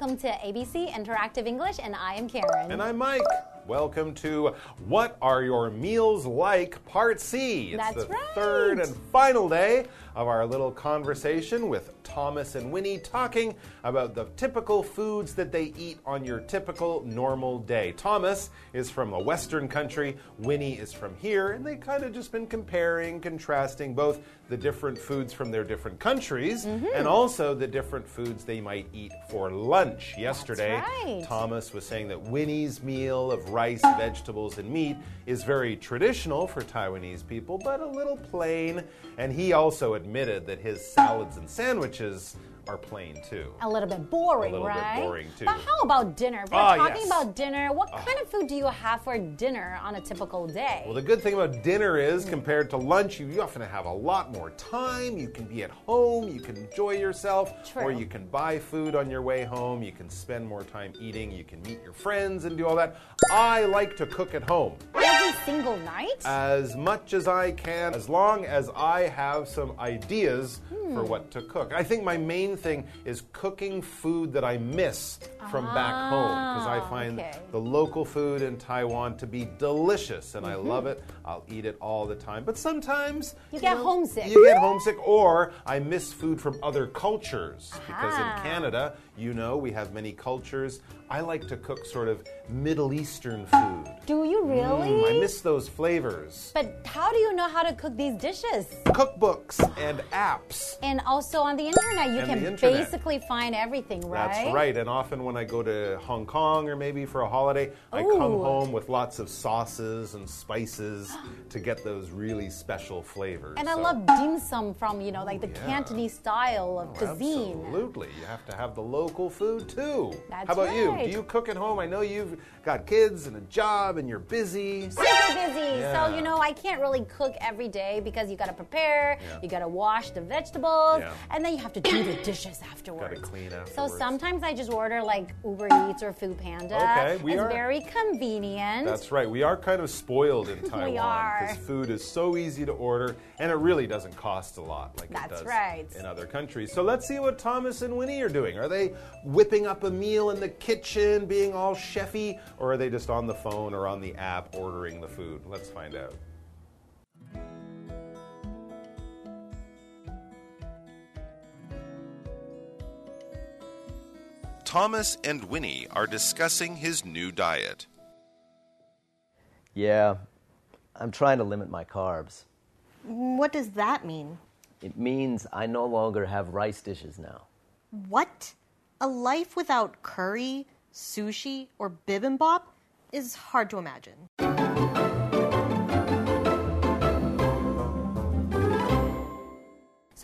Welcome to ABC Interactive English, and I am Karen. And I'm Mike. Welcome to What Are Your Meals Like? Part C. It's That's the right. third and final day of our little conversation with Thomas and Winnie talking about the typical foods that they eat on your typical normal day. Thomas is from a Western country, Winnie is from here, and they kind of just been comparing, contrasting both the different foods from their different countries Mm-hmm. and also the different foods they might eat for lunch. Yesterday, right. Thomas was saying that Winnie's meal of rice, vegetables, and meat is very traditional for Taiwanese people, but a little plain. And he also admitted that his salads and sandwiches are plain too. a little bit boring, A little bit right? boring, too. But how about dinner? If we're Ah, talking yes. about dinner, what kind of food do you have for dinner on a typical day? Well, the good thing about dinner is, compared to lunch, you often have a lot more time. You can be at home, you can enjoy yourself, or you can buy food on your way home. You can spend more time eating. You can meet your friends and do all that. I like to cook at home. Single night? as much as I can, as long as I have some ideas for what to cook. I think my main thing is cooking food that I miss from back home because I Ah, find okay. the local food in Taiwan to be delicious and I love it. I'll eat it all the time. But sometimes You get homesick. You get homesick, or I miss food from other cultures because in Canada, you know, we have many cultures. I like to cook sort of Middle Eastern food. do you really? Mm, I miss those flavors. but how do you know how to cook these dishes? Cookbooks and apps. And also on the internet, you And can internet. basically find everything, right? That's right. And often when I go to Hong Kong or maybe for a holiday, I come home with lots of sauces and spices to get those really special flavors. And I love dim sum from, you know, like the yeah. Cantonese style of cuisine. Absolutely. You have to have the local food too. That's How about you? Do you cook at home? I know you've got kids and a job and you're busy. super busy. Yeah. So, you know, I can't really cook every day because you got to prepare, Yeah. you got to wash the vegetables, Yeah. and then you have to do the dishes afterwards. Got to clean So sometimes I just order like Uber Eats or Food Panda. Okay, we it's are- very convenient. That's right. We are kind of spoiled in Taiwan are. because food is so easy to order and it really doesn't cost a lot like That's it does right. in other countries. So let's see what Thomas and Winnie are doing. Are they whipping up a meal in the kitchen, being all chefy, or are they just on the phone or on the app ordering the food? Let's find out. Thomas and Winnie are discussing his new diet. Yeah, I'm trying to limit my carbs. What does that mean? It means I no longer have rice dishes now. What? A life without curry, sushi, or bibimbap is hard to imagine.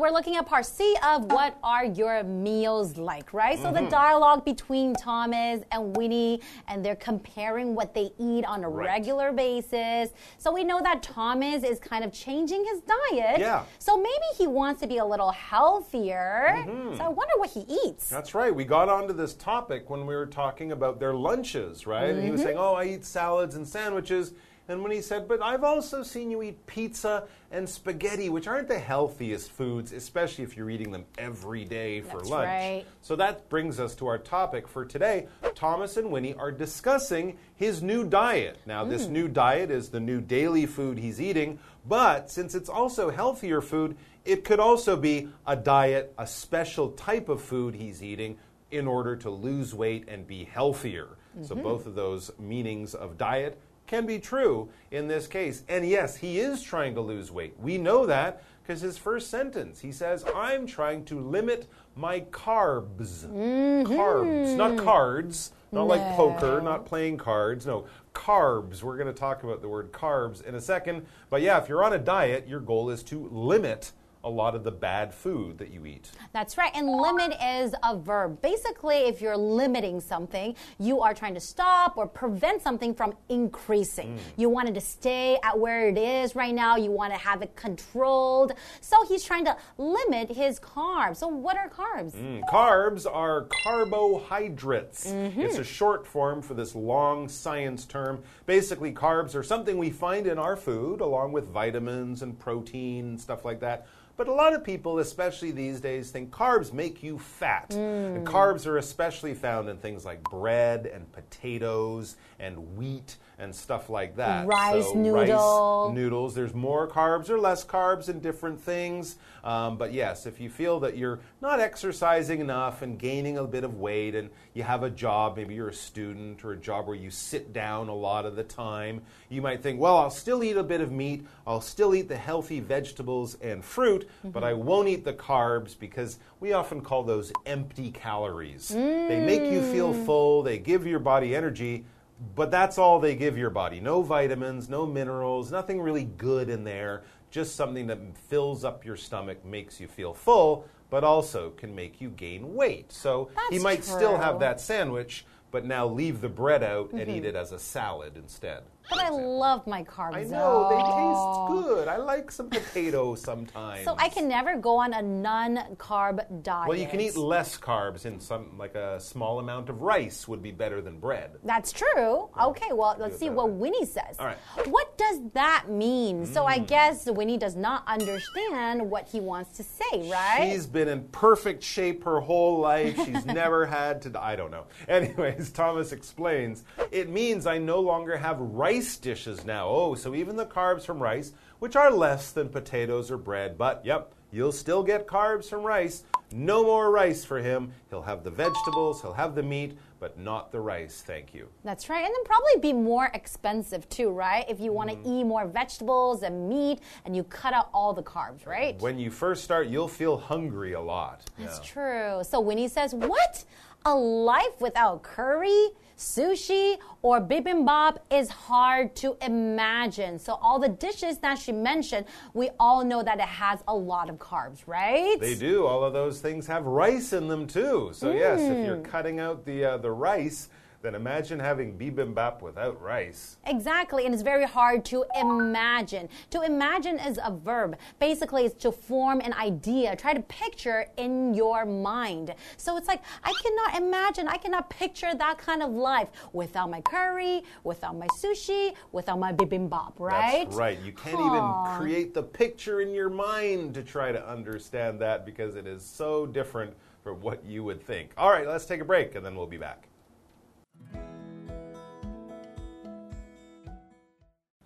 We're looking at part C of what are your meals like, right? So Mm-hmm. the dialogue between Thomas and Winnie, and they're comparing what they eat on a Right. regular basis. So we know that Thomas is kind of changing his diet. Yeah. So maybe he wants to be a little healthier. Mm-hmm. So I wonder what he eats. That's right. We got onto this topic when we were talking about their lunches, right? And he was saying, "Oh, I eat salads and sandwiches." And when he said, "But I've also seen you eat pizza and spaghetti, which aren't the healthiest foods, especially if you're eating them every day for That's lunch." right. So that brings us to our topic for today. Thomas and Winnie are discussing his new diet. Now, this Hmm. new diet is the new daily food he's eating, but since it's also healthier food, it could also be a diet, a special type of food he's eating in order to lose weight and be healthier. So, Mm-hmm. both of those meanings of diet can be true in this case. And yes, he is trying to lose weight. We know that because his first sentence, he says, I'm trying to limit my carbs. Mm-hmm. Carbs, not cards, not like poker, not playing cards. No, carbs. We're going to talk about the word carbs in a second. But yeah, if you're on a diet, your goal is to limit a lot of the bad food that you eat. That's right. And limit is a verb. Basically, if you're limiting something, you are trying to stop or prevent something from increasing. You want it to stay at where it is right now. You want to have it controlled. So he's trying to limit his carbs. So, what are carbs? Mm, Carbs are carbohydrates. It's a short form for this long science term. Basically, carbs are something we find in our food along with vitamins and protein and stuff like that. But a lot of people, especially these days, think carbs make you fat. Mm. And carbs are especially found in things like bread and potatoes and wheat and stuff like that. Rice so noodle. Rice noodles. There's more carbs or less carbs in different things. Um, but yes, if you feel that you're not exercising enough and gaining a bit of weight, and you have a job, maybe you're a student or a job where you sit down a lot of the time, you might think, well, I'll still eat a bit of meat, I'll still eat the healthy vegetables and fruit, but I won't eat the carbs because we often call those empty calories. They make you feel full, they give your body energy. But that's all they give your body. No vitamins, no minerals, nothing really good in there. Just something that fills up your stomach, makes you feel full, but also can make you gain weight. So he That's might still have that sandwich, but now leave the bread out and eat mm-hmm. it as a salad instead. But I love my carbs. I know, they taste good. I like some potato sometimes. So I can never go on a non-carb diet. Well, you can eat less carbs in some, like a small amount of rice would be better than bread. That's true. Okay, well, let's see what way. Winnie says. All right. What does that mean? So Mm. I guess Winnie does not understand what he wants to say, right? She's been in perfect shape her whole life. She's never had to. I don't know. Anyways, Thomas explains it means I no longer have rice dishes now. Oh, so even the carbs from rice, which are less than potatoes or bread, but yep, you'll still get carbs from rice. No more rice for him. He'll have the vegetables, he'll have the meat, but not the rice. Thank you. That's right. And then probably be more expensive too, right? If you want to Mm. eat more vegetables and meat and you cut out all the carbs, right? When you first start, you'll feel hungry a lot. That's Yeah. true. So Winnie says, What? A life without curry, sushi, or bibimbap is hard to imagine. So, all the dishes that she mentioned, we all know that it has a lot of carbs, right? They do. All of those things have rice in them too. So yes, if Mm. you're cutting out the uh, the rice, then imagine having bibimbap without rice. Exactly, and it's very hard to imagine. To imagine is a verb. Basically, it's to form an idea, try to picture in your mind. So it's like, I cannot imagine, I cannot picture that kind of life without my curry, without my sushi, without my bibimbap, right? That's right. You can't Aw. even create the picture in your mind to try to understand that because it is so different from what you would think. All right, let's take a break and then we'll be back.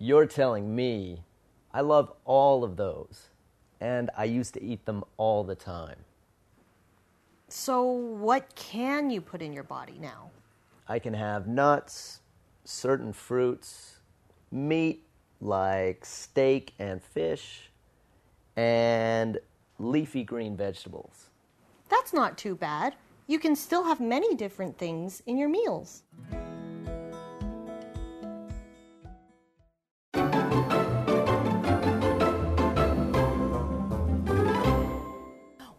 You're telling me I love all of those, and I used to eat them all the time. So, what can you put in your body now? I can have nuts, certain fruits, meat like steak and fish, and leafy green vegetables. That's not too bad. You can still have many different things in your meals.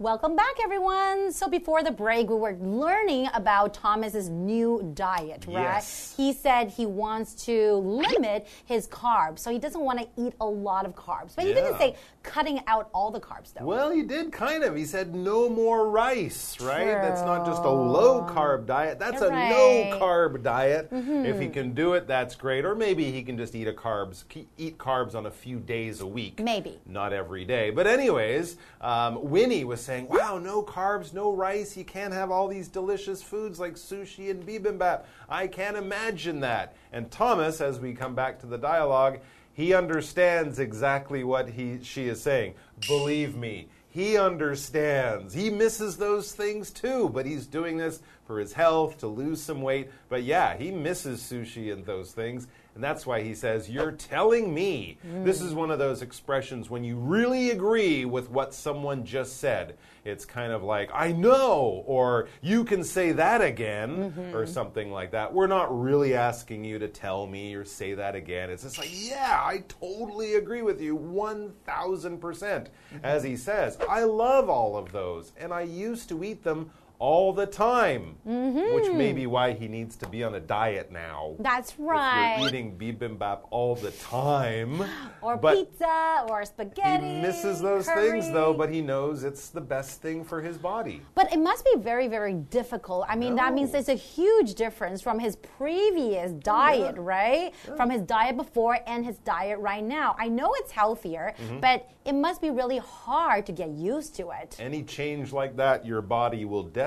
Welcome back, everyone. So before the break, we were learning about Thomas's new diet, right? Yes. He said he wants to limit his carbs, so he doesn't want to eat a lot of carbs. But he didn't say cutting out all the carbs, though. Well, he did kind of. He said no more rice, right? That's not just a low carb diet. That's You're a right. no carb diet. If he can do it, that's great. Or maybe he can just eat a carbs, eat carbs on a few days a week. Maybe. not every day. But anyways, um, Winnie was saying, "Wow, no carbs, no rice. You can't have all these delicious foods like sushi and bibimbap. I can't imagine that." And Thomas, as we come back to the dialogue, he understands exactly what he she is saying. Believe me. He understands. He misses those things too, but he's doing this for his health, to lose some weight. But yeah, he misses sushi and those things. And that's why he says, You're telling me. This is one of those expressions when you really agree with what someone just said. It's kind of like, I know, or you can say that again, or mm-hmm. something like that. We're not really asking you to tell me or say that again. It's just like, Yeah, I totally agree with you 1000%. As he says, I love all of those, and I used to eat them all the time, which may be why he needs to be on a diet now. That's right. eating bibimbap all the time. or but pizza or spaghetti. He misses those things though, but he knows it's the best thing for his body. But it must be very, very difficult. I mean, that means there's a huge difference from his previous diet, right? From his diet before and his diet right now. I know it's healthier, Mm-hmm. but it must be really hard to get used to it. Any change like that, your body will definitely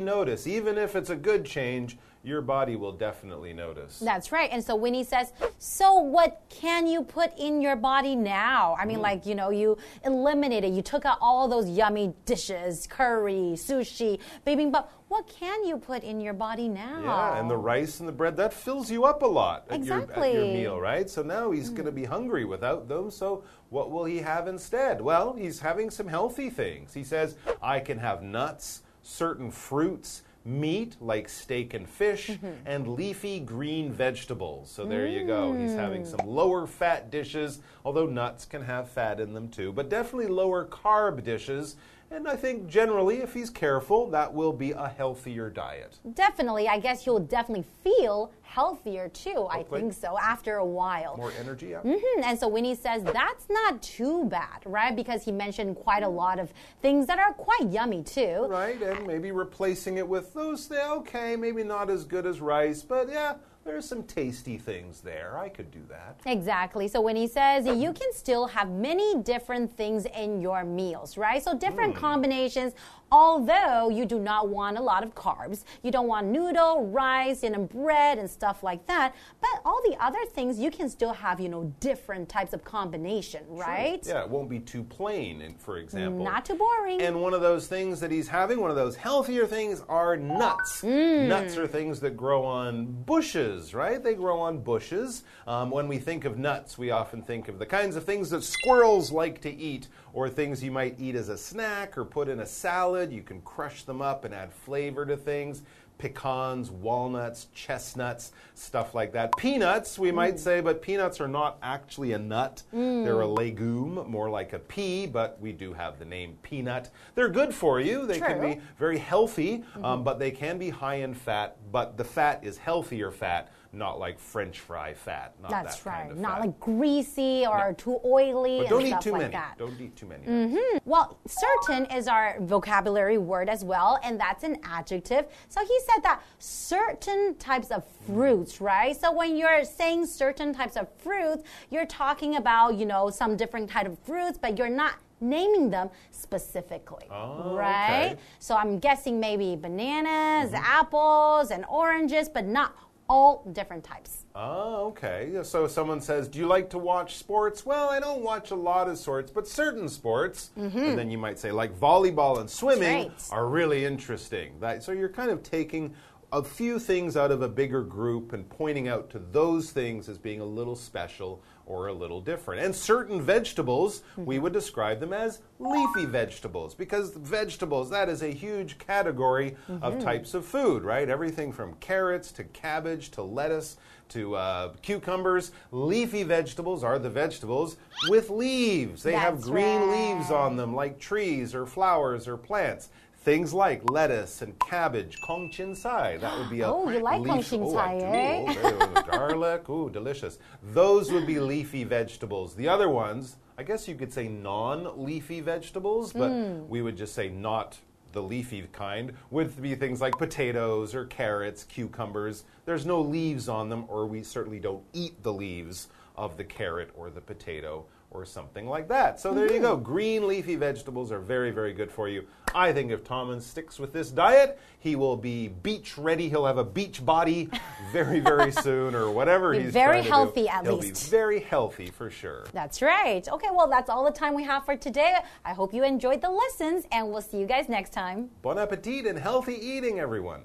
notice. Even if it's a good change, your body will definitely notice. That's right. And so Winnie says, So what can you put in your body now? I mean, Mm. like, you know, you eliminated, you took out all those yummy dishes, curry, sushi, bibimbap. What can you put in your body now? Yeah, and the rice and the bread, that fills you up a lot at, your, at your Mm. meal, right? So now he's going to be hungry without them. So what will he have instead? Well, he's having some healthy things. He says, I can have nuts, certain fruits, meat like steak and fish, Mm-hmm. and leafy green vegetables. So there you go. He's having Mm. some lower fat dishes, although nuts can have fat in them too, but definitely lower carb dishes. And I think generally, if he's careful, that will be a healthier diet. Definitely. I guess you'll definitely feel healthier too. I think so after a while. More energy, yeah. Mhm, And so Winnie says that's not too bad, right? Because he mentioned quite a lot of things that are quite yummy too. Right, and maybe replacing it with those, th- okay, maybe not as good as rice, but yeah, there's some tasty things there. I could do that. Exactly. So when he says you can still have many different things in your meals, right? So different Hmm. combinations, although you do not want a lot of carbs. You don't want noodle, rice, and bread and stuff like that. But all the other things you can still have, you know, different types of combination, right? Yeah, it won't be too plain, in- for example. Not too boring. And one of those things that he's having, one of those healthier things, are nuts. Mm. Nuts are things that grow on bushes, right? They grow on bushes. Um, when we think of nuts, we often think of the kinds of things that squirrels like to eat, or things you might eat as a snack or put in a salad. You can crush them up and add flavor to things. Pecans, walnuts, chestnuts, stuff like that. Peanuts, we might Mm. say, but peanuts are not actually a nut. They're a legume, more like a pea, but we do have the name peanut. They're good for you. They can True. Mm-hmm. be very healthy, um, but they can be high in fat. But the fat is healthier fat, not like French fry fat. Not That's that kind right. of Not fat. like greasy or too oily But don't eat too like many. that. Don't eat too many. Mm -hmm. Well, certain is our vocabulary word as well, and that's an adjective. So he said that certain types of fruits, right? So when you're saying certain types of fruits, you're talking about, you know, some different type of fruits, but you're not naming them specifically, Oh, right? okay. So I'm guessing maybe bananas, Mm-hmm. apples, and oranges, but not all different types. Oh, okay. So someone says, Do you like to watch sports? Well, I don't watch a lot of sports, but certain sports. Mm-hmm. And then you might say, like volleyball and swimming, right. are really interesting. That, so you're kind of taking a few things out of a bigger group and pointing out to those things as being a little special or a little different. And certain vegetables, we would describe them as leafy vegetables because vegetables, that is a huge category of types of food, right? Everything from carrots to cabbage to lettuce to uh, cucumbers. Leafy vegetables are the vegetables with leaves. They have green right. leaves on them, like trees or flowers or plants. Things like lettuce and cabbage, kong chin sai. That would be a Oh, you like leaf- kong chin oh, sai, I do. eh? Oh, garlic. Ooh, delicious. Those would be leafy vegetables. The other ones, I guess you could say non-leafy vegetables, but Hmm. we would just say not the leafy kind would be things like potatoes or carrots, cucumbers. There's no leaves on them, or we certainly don't eat the leaves of the carrot or the potato or something like that. So there you mm-hmm. go. Green leafy vegetables are very, very good for you. I think if Thomas sticks with this diet, he will be beach ready. He'll have a beach body very, very soon, or whatever Be he's very to do. healthy at He'll least. be very healthy for sure. That's right. Okay, well, that's all the time we have for today. I hope you enjoyed the lessons, and we'll see you guys next time. Bon appetit and healthy eating, everyone.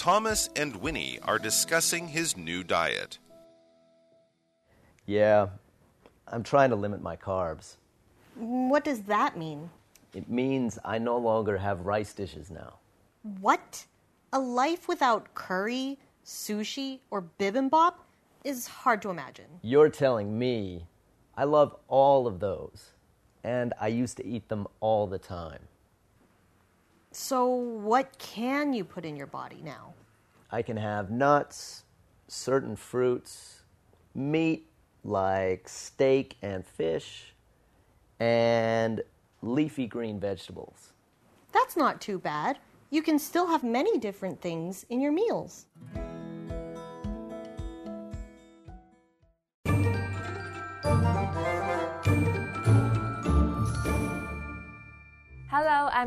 Thomas and Winnie are discussing his new diet. Yeah, I'm trying to limit my carbs. What does that mean? It means I no longer have rice dishes now. What? A life without curry, sushi, or bibimbap is hard to imagine. You're telling me I love all of those, and I used to eat them all the time. So, what can you put in your body now? I can have nuts, certain fruits, meat like steak and fish, and leafy green vegetables. That's not too bad. You can still have many different things in your meals.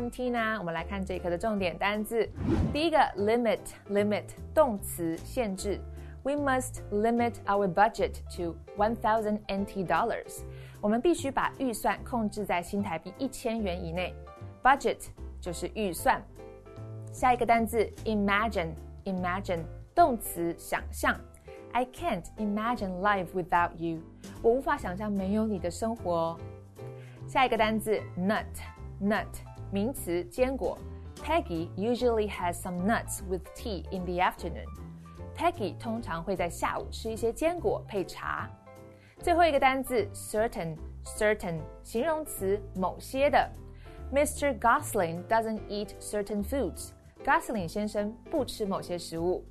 MT 呢。我们来看这一课的重点单字。第一个，limit，limit 动词限制。We must limit our budget to one thousand NT dollars。我们必须把预算控制在新台币一千元以内。Budget 就是预算。下一个单字，imagine，imagine 动词想象。I can't imagine life without you。我无法想象没有你的生活。下一个单字，nut。nut 名词坚果。Peggy usually has some nuts with tea in the afternoon. Peggy 通常会在下午吃一些坚果配茶。最后一个单词 certain certain 形容词某些的。Mr. Gosling doesn't eat certain foods. Gosling 先生不吃某些食物。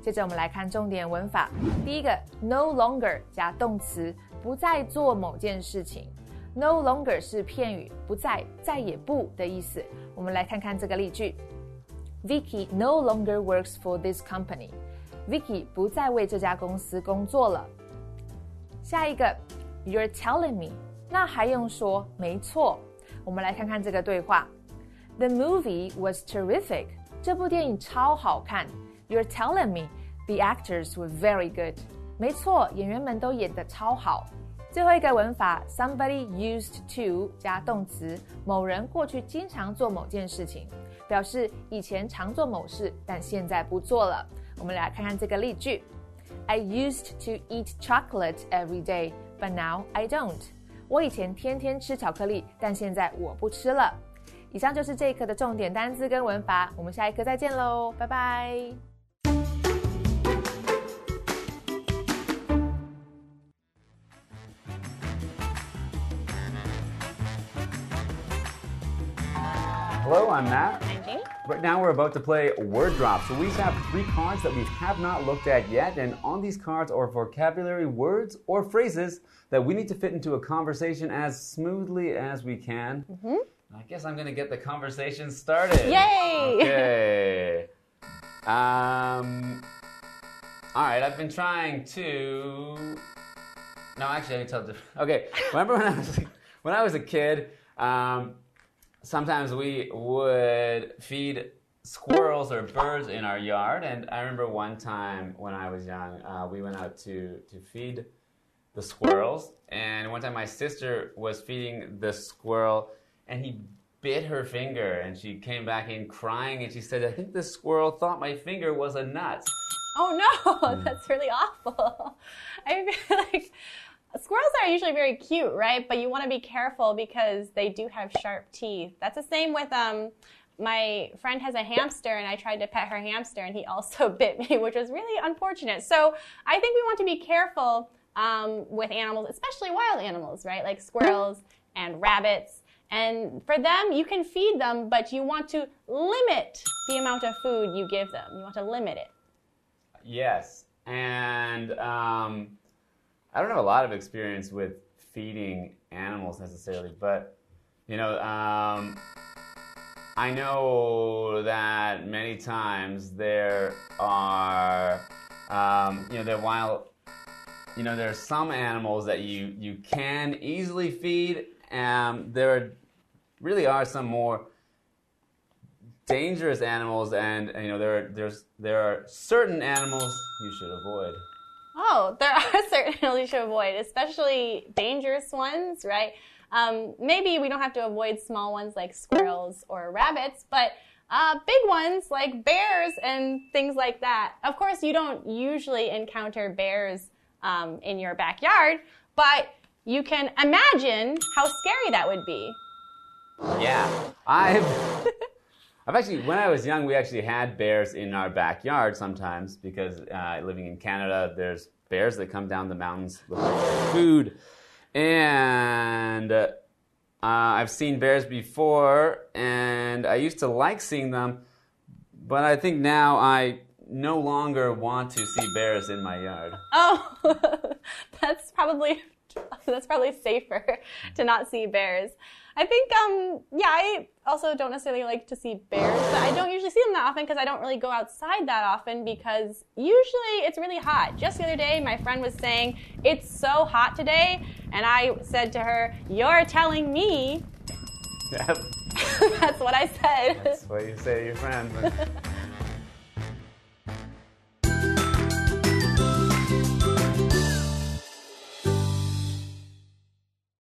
接着我们来看重点文法。第一个 no longer 加动词，不再做某件事情。 No longer 是片语，不再、再也不的意思。我们来看看这个例句：Vicky no longer works for this company. Vicky 不再为这家公司工作了。下一个，You're telling me，那还用说？没错。我们来看看这个对话：The movie was terrific. 这部电影超好看。You're telling me the actors were very good. 没错，演员们都演得超好。 最后一个文法，somebody used to 加动词，某人过去经常做某件事情，表示以前常做某事，但现在不做了。我们来看看这个例句：I used to eat chocolate every day, but now I don't。我以前天天吃巧克力，但现在我不吃了。以上就是这一课的重点单词跟文法，我们下一课再见喽，拜拜。Hello, I'm Matt. I'm Jamie. Right now, we're about to play Word Drop. So, we have three cards that we have not looked at yet, and on these cards are vocabulary words or phrases that we need to fit into a conversation as smoothly as we can. Mm-hmm. I guess I'm going to get the conversation started. Yay! Okay. um, all right, I've been trying to. No, actually, I me tell the. Okay, remember when I was when I was a kid? Um, sometimes we would feed squirrels or birds in our yard. And I remember one time when I was young, uh, we went out to, to feed the squirrels. And one time my sister was feeding the squirrel and he bit her finger and she came back in crying and she said, I think the squirrel thought my finger was a nut. Oh no, that's really awful. I feel like Squirrels are usually very cute, right? But you want to be careful because they do have sharp teeth. That's the same with um my friend has a hamster and I tried to pet her hamster and he also bit me, which was really unfortunate. So I think we want to be careful um, with animals, especially wild animals, right? Like squirrels and rabbits. And for them, you can feed them, but you want to limit the amount of food you give them. You want to limit it. Yes. And um, I don't have a lot of experience with feeding animals necessarily, but you know, um, I know that many times there are, um, you know, there while you know there are some animals that you you can easily feed. Um, there are, really are some more dangerous animals, and you know there are, there's there are certain animals you should avoid. Oh, there are certain animals you should avoid, especially dangerous ones, right? Um, maybe we don't have to avoid small ones like squirrels or rabbits, but uh, big ones like bears and things like that. Of course, you don't usually encounter bears um, in your backyard, but you can imagine how scary that would be. Yeah, I've I've actually, when I was young, we actually had bears in our backyard sometimes because uh, living in Canada, there's bears that come down the mountains looking for food. And uh, I've seen bears before, and I used to like seeing them, but I think now I no longer want to see bears in my yard. Oh, that's probably that's probably safer to not see bears. I think, um, yeah, I also don't necessarily like to see bears, but I don't usually see them that often because I don't really go outside that often because usually it's really hot. Just the other day, my friend was saying, It's so hot today. And I said to her, You're telling me. Yep. That's what I said. That's what you say to your friend.